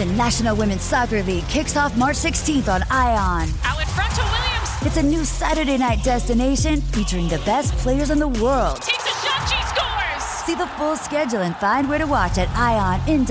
The National Women's Soccer League kicks off March 16th on ION. Out in front to Williams. It's a new Saturday night destination featuring the best players in the world. Takes a shot, she scores. See the full schedule and find where to watch at IONNWSL.com.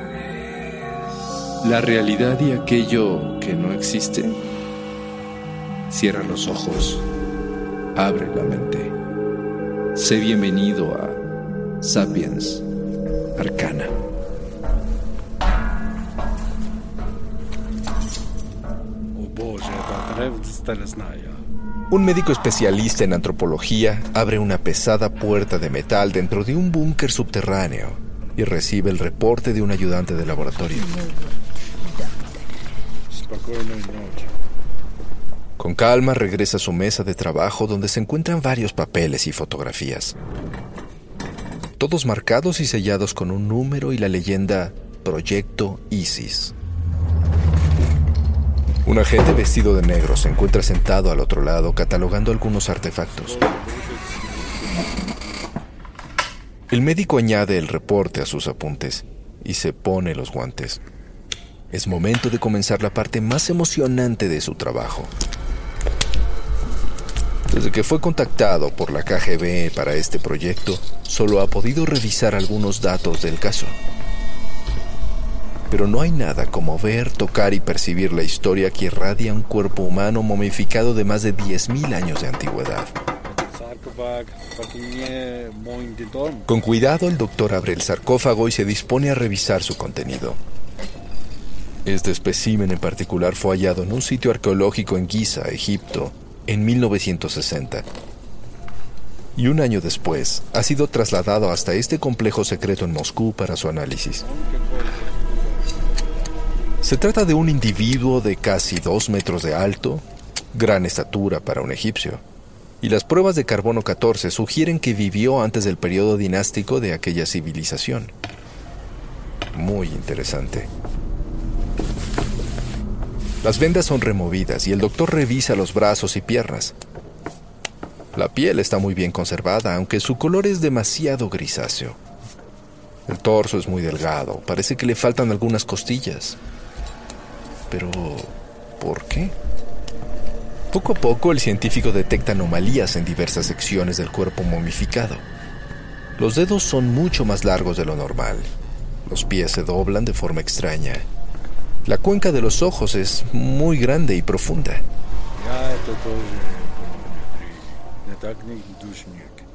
La realidad y aquello que no existe. Cierra los ojos, abre la mente. Sé bienvenido a Sapiens Arcana. Un médico especialista en antropología abre una pesada puerta de metal dentro de un búnker subterráneo y recibe el reporte de un ayudante de laboratorio. Con calma regresa a su mesa de trabajo donde se encuentran varios papeles y fotografías. Todos marcados y sellados con un número y la leyenda Proyecto Isis. Un agente vestido de negro se encuentra sentado al otro lado catalogando algunos artefactos. El médico añade el reporte a sus apuntes y se pone los guantes. Es momento de comenzar la parte más emocionante de su trabajo. Desde que fue contactado por la KGB para este proyecto, solo ha podido revisar algunos datos del caso. Pero no hay nada como ver, tocar y percibir la historia que irradia un cuerpo humano momificado de más de 10.000 años de antigüedad. Con cuidado, el doctor abre el sarcófago y se dispone a revisar su contenido. Este espécimen en particular fue hallado en un sitio arqueológico en Giza, Egipto, en 1960. Y un año después ha sido trasladado hasta este complejo secreto en Moscú para su análisis. Se trata de un individuo de casi dos metros de alto, gran estatura para un egipcio, y las pruebas de carbono 14 sugieren que vivió antes del periodo dinástico de aquella civilización. Muy interesante. Las vendas son removidas y el doctor revisa los brazos y piernas. La piel está muy bien conservada, aunque su color es demasiado grisáceo. El torso es muy delgado, parece que le faltan algunas costillas. Pero por qué. Poco a poco el científico detecta anomalías en diversas secciones del cuerpo momificado. Los dedos son mucho más largos de lo normal. Los pies se doblan de forma extraña. La cuenca de los ojos es muy grande y profunda.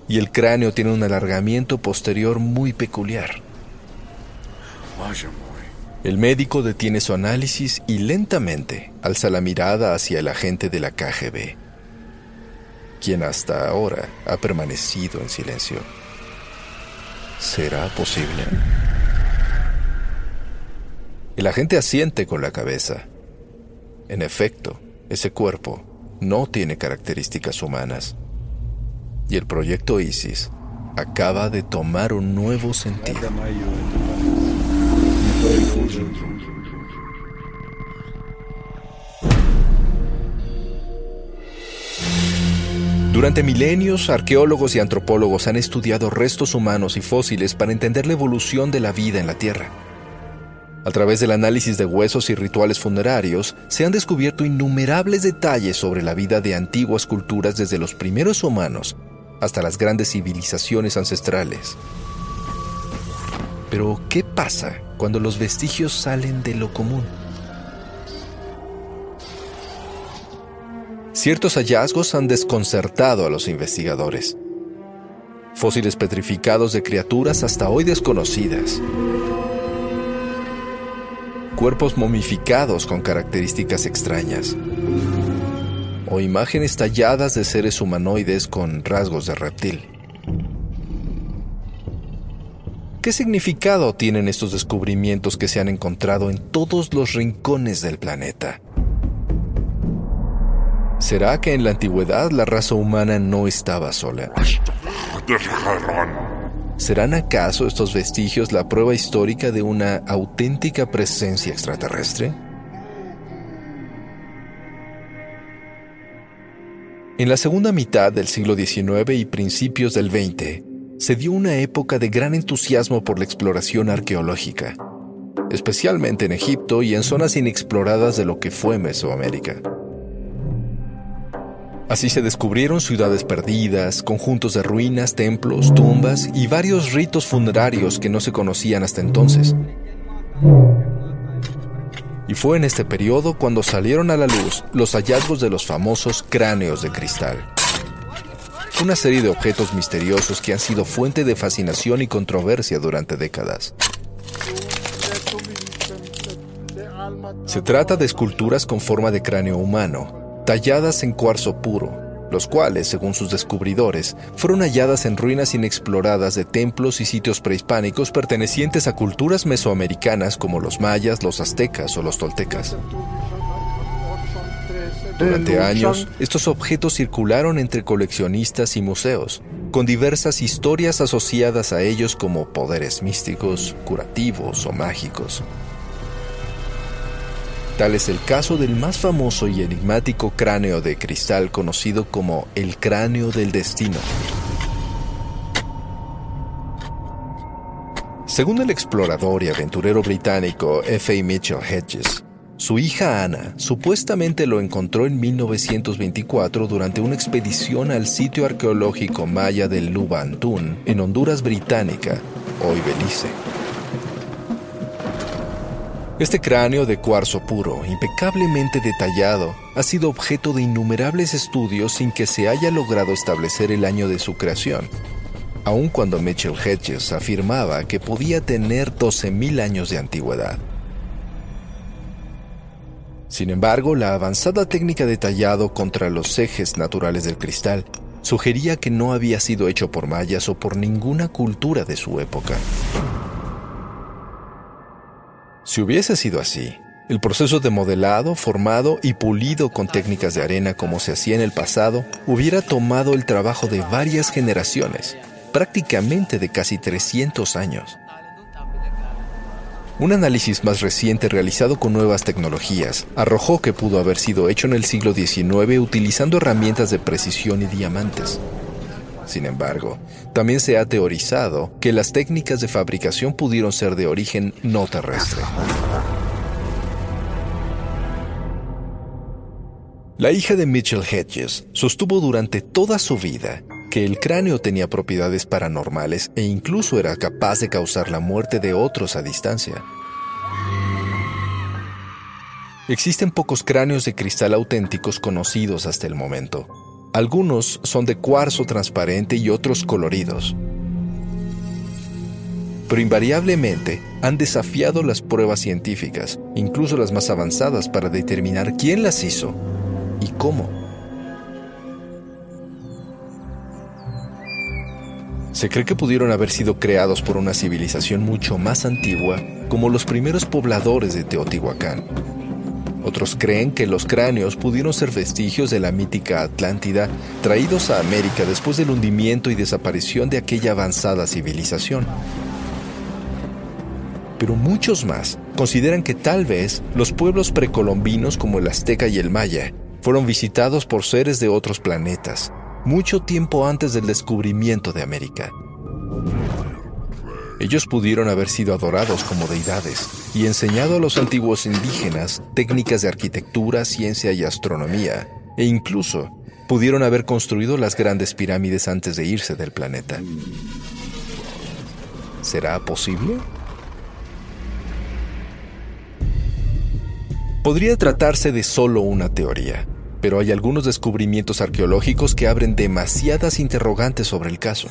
Y el cráneo tiene un alargamiento posterior muy peculiar. El médico detiene su análisis y lentamente alza la mirada hacia el agente de la KGB, quien hasta ahora ha permanecido en silencio. ¿Será posible? El agente asiente con la cabeza. En efecto, ese cuerpo no tiene características humanas. Y el proyecto ISIS acaba de tomar un nuevo sentido. Durante milenios, arqueólogos y antropólogos han estudiado restos humanos y fósiles para entender la evolución de la vida en la Tierra. A través del análisis de huesos y rituales funerarios, se han descubierto innumerables detalles sobre la vida de antiguas culturas desde los primeros humanos hasta las grandes civilizaciones ancestrales. Pero, ¿qué pasa cuando los vestigios salen de lo común? Ciertos hallazgos han desconcertado a los investigadores. Fósiles petrificados de criaturas hasta hoy desconocidas. Cuerpos momificados con características extrañas. O imágenes talladas de seres humanoides con rasgos de reptil. ¿Qué significado tienen estos descubrimientos que se han encontrado en todos los rincones del planeta? ¿Será que en la antigüedad la raza humana no estaba sola? ¿Serán acaso estos vestigios la prueba histórica de una auténtica presencia extraterrestre? En la segunda mitad del siglo XIX y principios del XX, se dio una época de gran entusiasmo por la exploración arqueológica, especialmente en Egipto y en zonas inexploradas de lo que fue Mesoamérica. Así se descubrieron ciudades perdidas, conjuntos de ruinas, templos, tumbas y varios ritos funerarios que no se conocían hasta entonces. Y fue en este periodo cuando salieron a la luz los hallazgos de los famosos cráneos de cristal. Una serie de objetos misteriosos que han sido fuente de fascinación y controversia durante décadas. Se trata de esculturas con forma de cráneo humano, talladas en cuarzo puro, los cuales, según sus descubridores, fueron halladas en ruinas inexploradas de templos y sitios prehispánicos pertenecientes a culturas mesoamericanas como los mayas, los aztecas o los toltecas. Durante años, estos objetos circularon entre coleccionistas y museos, con diversas historias asociadas a ellos como poderes místicos, curativos o mágicos. Tal es el caso del más famoso y enigmático cráneo de cristal conocido como el cráneo del destino. Según el explorador y aventurero británico F.A. Mitchell Hedges, su hija Ana supuestamente lo encontró en 1924 durante una expedición al sitio arqueológico maya del Lubantún, en Honduras Británica, hoy Belice. Este cráneo de cuarzo puro, impecablemente detallado, ha sido objeto de innumerables estudios sin que se haya logrado establecer el año de su creación, aun cuando Mitchell Hedges afirmaba que podía tener 12.000 años de antigüedad. Sin embargo, la avanzada técnica de tallado contra los ejes naturales del cristal sugería que no había sido hecho por mayas o por ninguna cultura de su época. Si hubiese sido así, el proceso de modelado, formado y pulido con técnicas de arena como se hacía en el pasado, hubiera tomado el trabajo de varias generaciones, prácticamente de casi 300 años. Un análisis más reciente realizado con nuevas tecnologías arrojó que pudo haber sido hecho en el siglo XIX utilizando herramientas de precisión y diamantes. Sin embargo, también se ha teorizado que las técnicas de fabricación pudieron ser de origen no terrestre. La hija de Mitchell Hedges sostuvo durante toda su vida que el cráneo tenía propiedades paranormales e incluso era capaz de causar la muerte de otros a distancia. Existen pocos cráneos de cristal auténticos conocidos hasta el momento. Algunos son de cuarzo transparente y otros coloridos. Pero invariablemente han desafiado las pruebas científicas, incluso las más avanzadas, para determinar quién las hizo y cómo. Se cree que pudieron haber sido creados por una civilización mucho más antigua, como los primeros pobladores de Teotihuacán. Otros creen que los cráneos pudieron ser vestigios de la mítica Atlántida traídos a América después del hundimiento y desaparición de aquella avanzada civilización. Pero muchos más consideran que tal vez los pueblos precolombinos como el azteca y el maya fueron visitados por seres de otros planetas, mucho tiempo antes del descubrimiento de América. Ellos pudieron haber sido adorados como deidades y enseñado a los antiguos indígenas técnicas de arquitectura, ciencia y astronomía, e incluso pudieron haber construido las grandes pirámides antes de irse del planeta. ¿Será posible? Podría tratarse de solo una teoría, pero hay algunos descubrimientos arqueológicos que abren demasiadas interrogantes sobre el caso.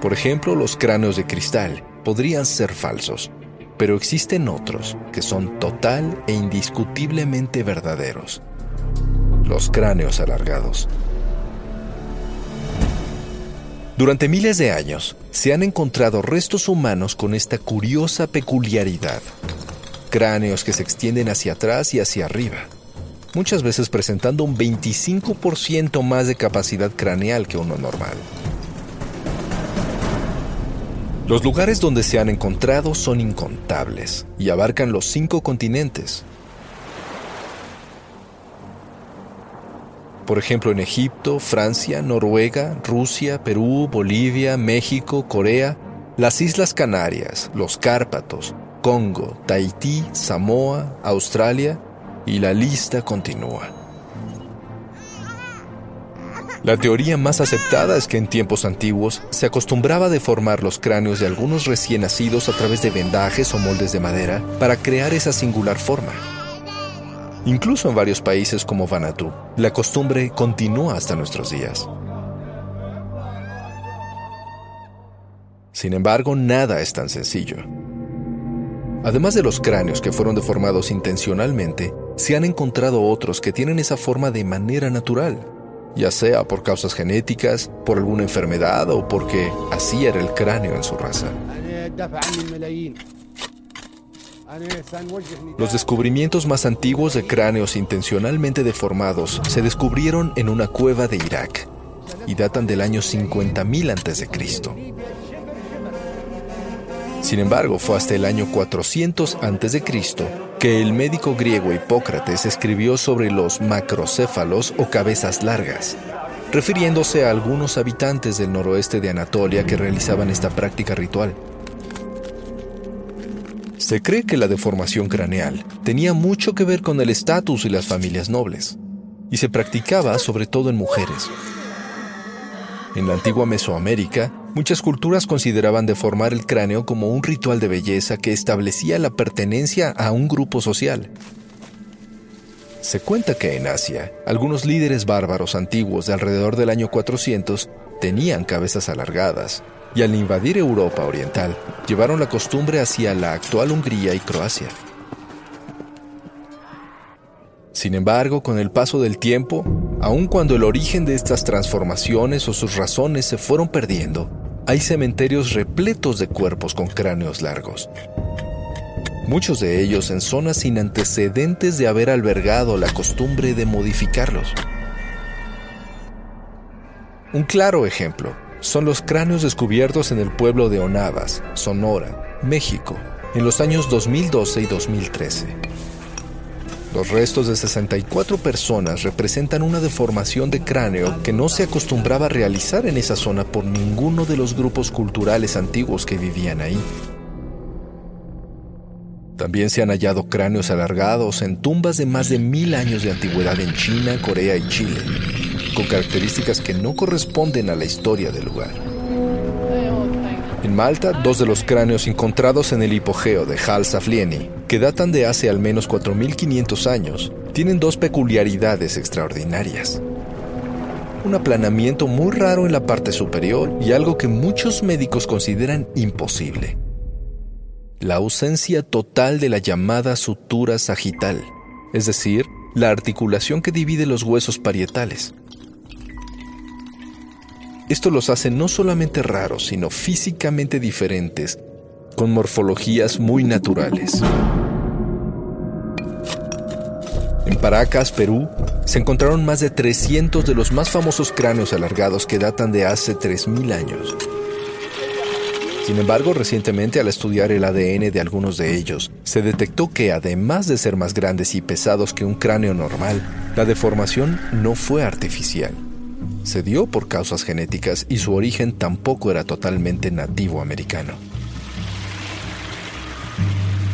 Por ejemplo, los cráneos de cristal podrían ser falsos, pero existen otros que son total e indiscutiblemente verdaderos. Los cráneos alargados. Durante miles de años se han encontrado restos humanos con esta curiosa peculiaridad. Cráneos que se extienden hacia atrás y hacia arriba muchas veces presentando un 25% más de capacidad craneal que uno normal. Los lugares donde se han encontrado son incontables y abarcan los cinco continentes. Por ejemplo, en Egipto, Francia, Noruega, Rusia, Perú, Bolivia, México, Corea, las Islas Canarias, los Cárpatos, Congo, Tahití, Samoa, Australia y la lista continúa. La teoría más aceptada es que en tiempos antiguos se acostumbraba a deformar los cráneos de algunos recién nacidos a través de vendajes o moldes de madera para crear esa singular forma. Incluso en varios países como Vanuatu, la costumbre continúa hasta nuestros días. Sin embargo, nada es tan sencillo. Además de los cráneos que fueron deformados intencionalmente, se han encontrado otros que tienen esa forma de manera natural, ya sea por causas genéticas, por alguna enfermedad o porque así era el cráneo en su raza. Los descubrimientos más antiguos de cráneos intencionalmente deformados se descubrieron en una cueva de Irak y datan del año 50.000 a.C. Sin embargo, fue hasta el año 400 a.C. que el médico griego Hipócrates escribió sobre los macrocéfalos o cabezas largas, refiriéndose a algunos habitantes del noroeste de Anatolia que realizaban esta práctica ritual. Se cree que la deformación craneal tenía mucho que ver con el estatus y las familias nobles, y se practicaba sobre todo en mujeres. En la antigua Mesoamérica, muchas culturas consideraban deformar el cráneo como un ritual de belleza que establecía la pertenencia a un grupo social. Se cuenta que en Asia, algunos líderes bárbaros antiguos de alrededor del año 400 tenían cabezas alargadas, y al invadir Europa Oriental, llevaron la costumbre hacia la actual Hungría y Croacia. Sin embargo, con el paso del tiempo, aun cuando el origen de estas transformaciones o sus razones se fueron perdiendo, hay cementerios repletos de cuerpos con cráneos largos. Muchos de ellos en zonas sin antecedentes de haber albergado la costumbre de modificarlos. Un claro ejemplo son los cráneos descubiertos en el pueblo de Onavas, Sonora, México, en los años 2012 y 2013. Los restos de 64 personas representan una deformación de cráneo que no se acostumbraba a realizar en esa zona por ninguno de los grupos culturales antiguos que vivían ahí. También se han hallado cráneos alargados en tumbas de más de mil años de antigüedad en China, Corea y Chile, con características que no corresponden a la historia del lugar. En Malta, dos de los cráneos encontrados en el hipogeo de Hal Saflieni, que datan de hace al menos 4.500 años, tienen dos peculiaridades extraordinarias. Un aplanamiento muy raro en la parte superior y algo que muchos médicos consideran imposible la ausencia total de la llamada sutura sagital, es decir, la articulación que divide los huesos parietales. Esto los hace no solamente raros, sino físicamente diferentes, con morfologías muy naturales. En Paracas, Perú, se encontraron más de 300 de los más famosos cráneos alargados que datan de hace 3.000 años. Sin embargo, recientemente al estudiar el ADN de algunos de ellos, se detectó que además de ser más grandes y pesados que un cráneo normal, la deformación no fue artificial. Se dio por causas genéticas y su origen tampoco era totalmente nativo americano.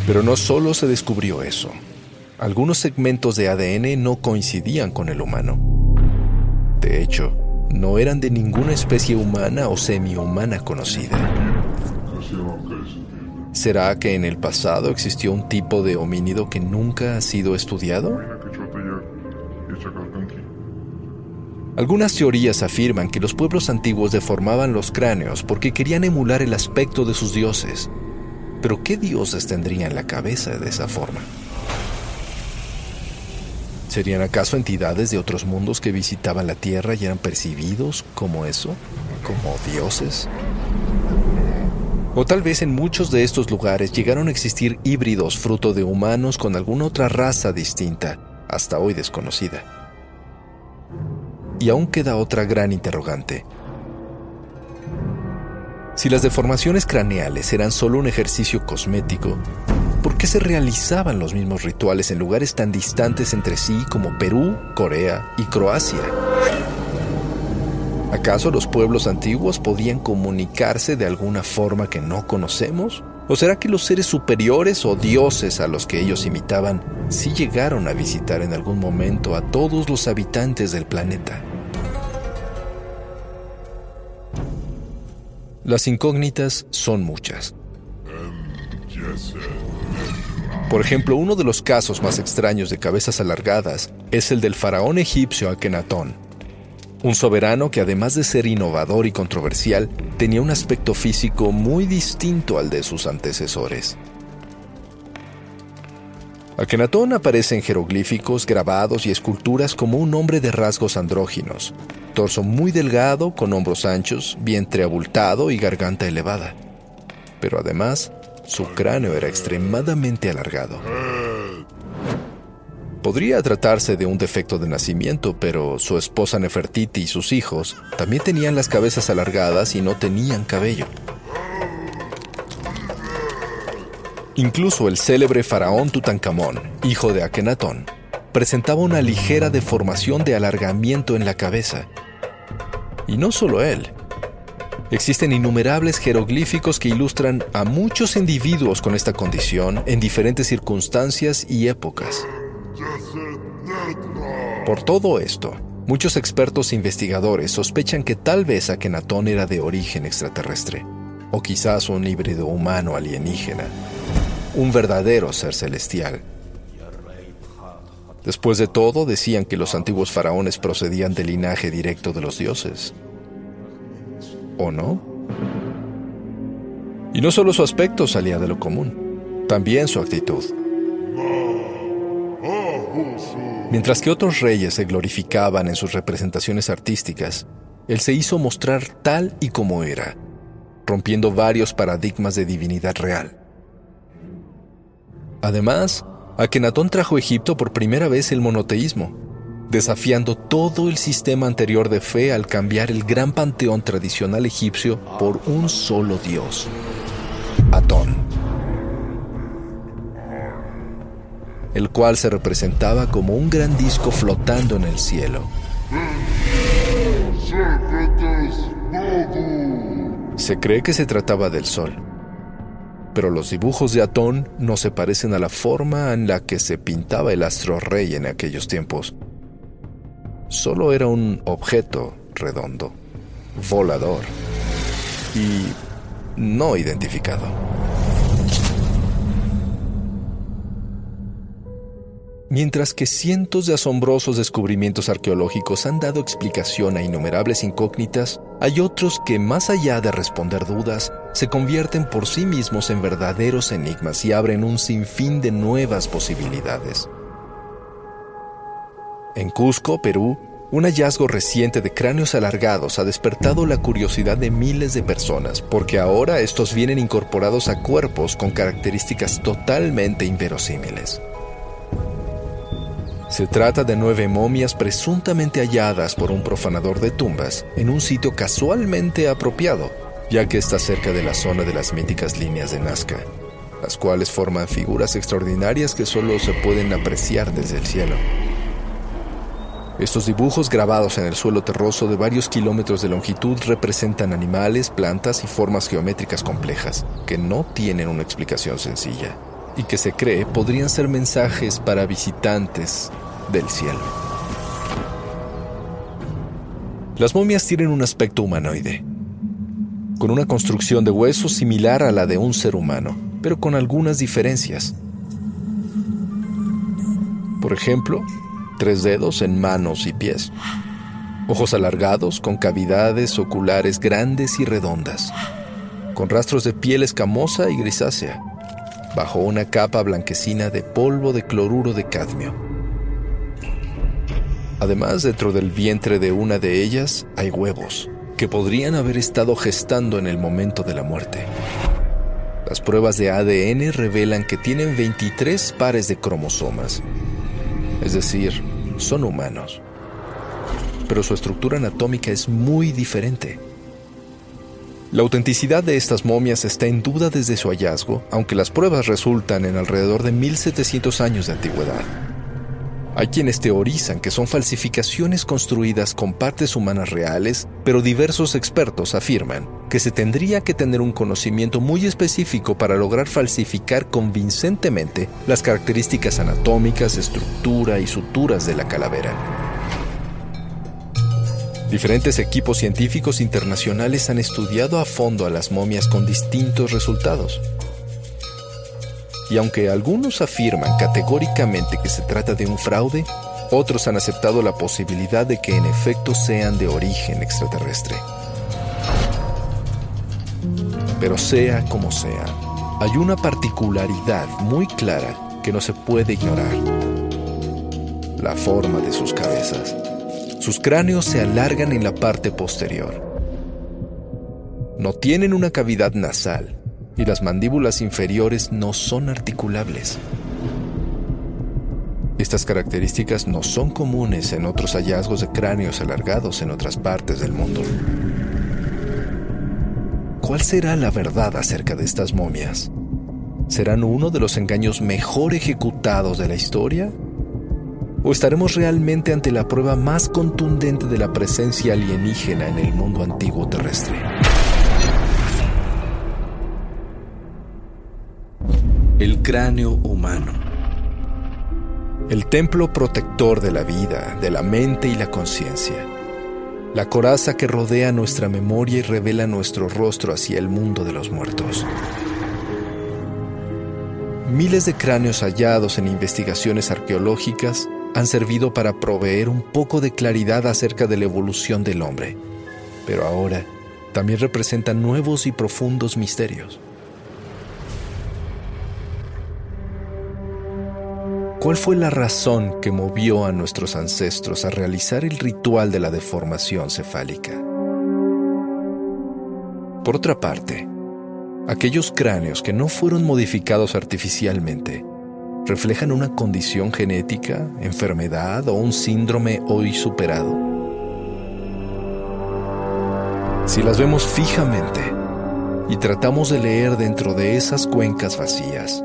Pero no solo se descubrió eso. Algunos segmentos de ADN no coincidían con el humano. De hecho, no eran de ninguna especie humana o semi-humana conocida. ¿Será que en el pasado existió un tipo de homínido que nunca ha sido estudiado? Algunas teorías afirman que los pueblos antiguos deformaban los cráneos porque querían emular el aspecto de sus dioses. Pero ¿qué dioses tendrían la cabeza de esa forma? ¿Serían acaso entidades de otros mundos que visitaban la Tierra y eran percibidos como eso? ¿Como dioses? O tal vez en muchos de estos lugares llegaron a existir híbridos fruto de humanos con alguna otra raza distinta, hasta hoy desconocida. Y aún queda otra gran interrogante. Si las deformaciones craneales eran solo un ejercicio cosmético, ¿por qué se realizaban los mismos rituales en lugares tan distantes entre sí como Perú, Corea y Croacia? ¿Acaso los pueblos antiguos podían comunicarse de alguna forma que no conocemos? ¿O será que los seres superiores o dioses a los que ellos imitaban sí llegaron a visitar en algún momento a todos los habitantes del planeta? Las incógnitas son muchas. Por ejemplo, uno de los casos más extraños de cabezas alargadas es el del faraón egipcio Akenatón, un soberano que además de ser innovador y controversial, tenía un aspecto físico muy distinto al de sus antecesores. Akenatón aparece en jeroglíficos, grabados y esculturas como un hombre de rasgos andróginos, torso muy delgado, con hombros anchos, vientre abultado y garganta elevada. Pero además, su cráneo era extremadamente alargado. Podría tratarse de un defecto de nacimiento, pero su esposa Nefertiti y sus hijos también tenían las cabezas alargadas y no tenían cabello. Incluso el célebre faraón Tutankamón, hijo de Akenatón, presentaba una ligera deformación de alargamiento en la cabeza. Y no solo él. Existen innumerables jeroglíficos que ilustran a muchos individuos con esta condición en diferentes circunstancias y épocas. Por todo esto, muchos expertos e investigadores sospechan que tal vez Akenatón era de origen extraterrestre, o quizás un híbrido humano alienígena, un verdadero ser celestial. Después de todo, decían que los antiguos faraones procedían del linaje directo de los dioses. ¿O no? Y no solo su aspecto salía de lo común, también su actitud. Mientras que otros reyes se glorificaban en sus representaciones artísticas, él se hizo mostrar tal y como era, rompiendo varios paradigmas de divinidad real. Además, Akenatón trajo a Egipto por primera vez el monoteísmo, desafiando todo el sistema anterior de fe al cambiar el gran panteón tradicional egipcio por un solo dios, Atón. el cual se representaba como un gran disco flotando en el cielo. Se cree que se trataba del Sol. Pero los dibujos de Atón no se parecen a la forma en la que se pintaba el astro rey en aquellos tiempos. Solo era un objeto redondo, volador y no identificado. Mientras que cientos de asombrosos descubrimientos arqueológicos han dado explicación a innumerables incógnitas, hay otros que, más allá de responder dudas, se convierten por sí mismos en verdaderos enigmas y abren un sinfín de nuevas posibilidades. En Cusco, Perú, un hallazgo reciente de cráneos alargados ha despertado la curiosidad de miles de personas, porque ahora estos vienen incorporados a cuerpos con características totalmente inverosímiles. Se trata de nueve momias presuntamente halladas por un profanador de tumbas en un sitio casualmente apropiado, ya que está cerca de la zona de las míticas líneas de Nazca, las cuales forman figuras extraordinarias que solo se pueden apreciar desde el cielo. Estos dibujos grabados en el suelo terroso de varios kilómetros de longitud representan animales, plantas y formas geométricas complejas, que no tienen una explicación sencilla y que se cree podrían ser mensajes para visitantes del cielo. Las momias tienen un aspecto humanoide, con una construcción de huesos similar a la de un ser humano, pero con algunas diferencias. Por ejemplo, tres dedos en manos y pies, ojos alargados con cavidades oculares grandes y redondas, con rastros de piel escamosa y grisácea, bajo una capa blanquecina de polvo de cloruro de cadmio. Además, dentro del vientre de una de ellas hay huevos que podrían haber estado gestando en el momento de la muerte. Las pruebas de ADN revelan que tienen 23 pares de cromosomas, es decir, son humanos. Pero su estructura anatómica es muy diferente. La autenticidad de estas momias está en duda desde su hallazgo, aunque las pruebas resultan en alrededor de 1700 años de antigüedad. Hay quienes teorizan que son falsificaciones construidas con partes humanas reales, pero diversos expertos afirman que se tendría que tener un conocimiento muy específico para lograr falsificar convincentemente las características anatómicas, estructura y suturas de la calavera. Diferentes equipos científicos internacionales han estudiado a fondo a las momias con distintos resultados. Y aunque algunos afirman categóricamente que se trata de un fraude, otros han aceptado la posibilidad de que en efecto sean de origen extraterrestre. Pero sea como sea, hay una particularidad muy clara que no se puede ignorar. La forma de sus cabezas. Sus cráneos se alargan en la parte posterior. No tienen una cavidad nasal y las mandíbulas inferiores no son articulables. Estas características no son comunes en otros hallazgos de cráneos alargados en otras partes del mundo. ¿Cuál será la verdad acerca de estas momias? ¿Serán uno de los engaños mejor ejecutados de la historia? ¿O estaremos realmente ante la prueba más contundente de la presencia alienígena en el mundo antiguo terrestre? El cráneo humano. El templo protector de la vida, de la mente y la conciencia. La coraza que rodea nuestra memoria y revela nuestro rostro hacia el mundo de los muertos. Miles de cráneos hallados en investigaciones arqueológicas han servido para proveer un poco de claridad acerca de la evolución del hombre, pero ahora también representan nuevos y profundos misterios. ¿Cuál fue la razón que movió a nuestros ancestros a realizar el ritual de la deformación cefálica? Por otra parte, aquellos cráneos que no fueron modificados artificialmente reflejan una condición genética, enfermedad o un síndrome hoy superado. Si las vemos fijamente y tratamos de leer dentro de esas cuencas vacías,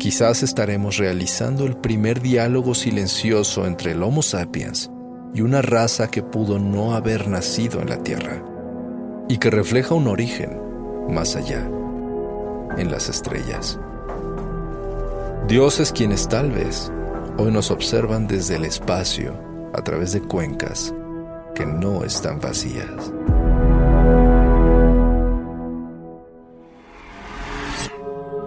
quizás estaremos realizando el primer diálogo silencioso entre el Homo sapiens y una raza que pudo no haber nacido en la Tierra y que refleja un origen más allá. en las estrellas. Dioses quienes tal vez hoy nos observan desde el espacio a través de cuencas que no están vacías.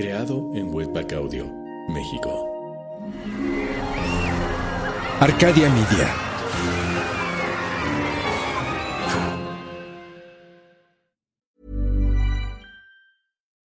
creado en Webback Audio, México. Arcadia Media.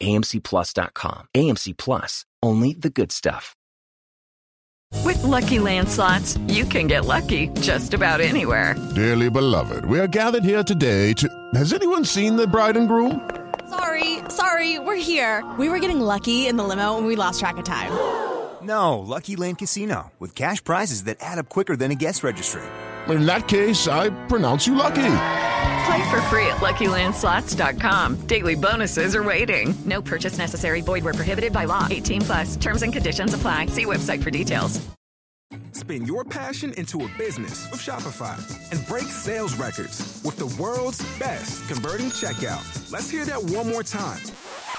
amcplus.com. AMC Plus, only the good stuff. With Lucky Land slots, you can get lucky just about anywhere. Dearly beloved, we are gathered here today to. Has anyone seen the bride and groom? Sorry, sorry, we're here. We were getting lucky in the limo and we lost track of time. No, Lucky Land Casino, with cash prizes that add up quicker than a guest registry. In that case, I pronounce you lucky. Play for free at LuckyLandSlots.com. Daily bonuses are waiting. No purchase necessary. Void where prohibited by law. 18 plus. Terms and conditions apply. See website for details. Spin your passion into a business with Shopify and break sales records with the world's best converting checkout. Let's hear that one more time.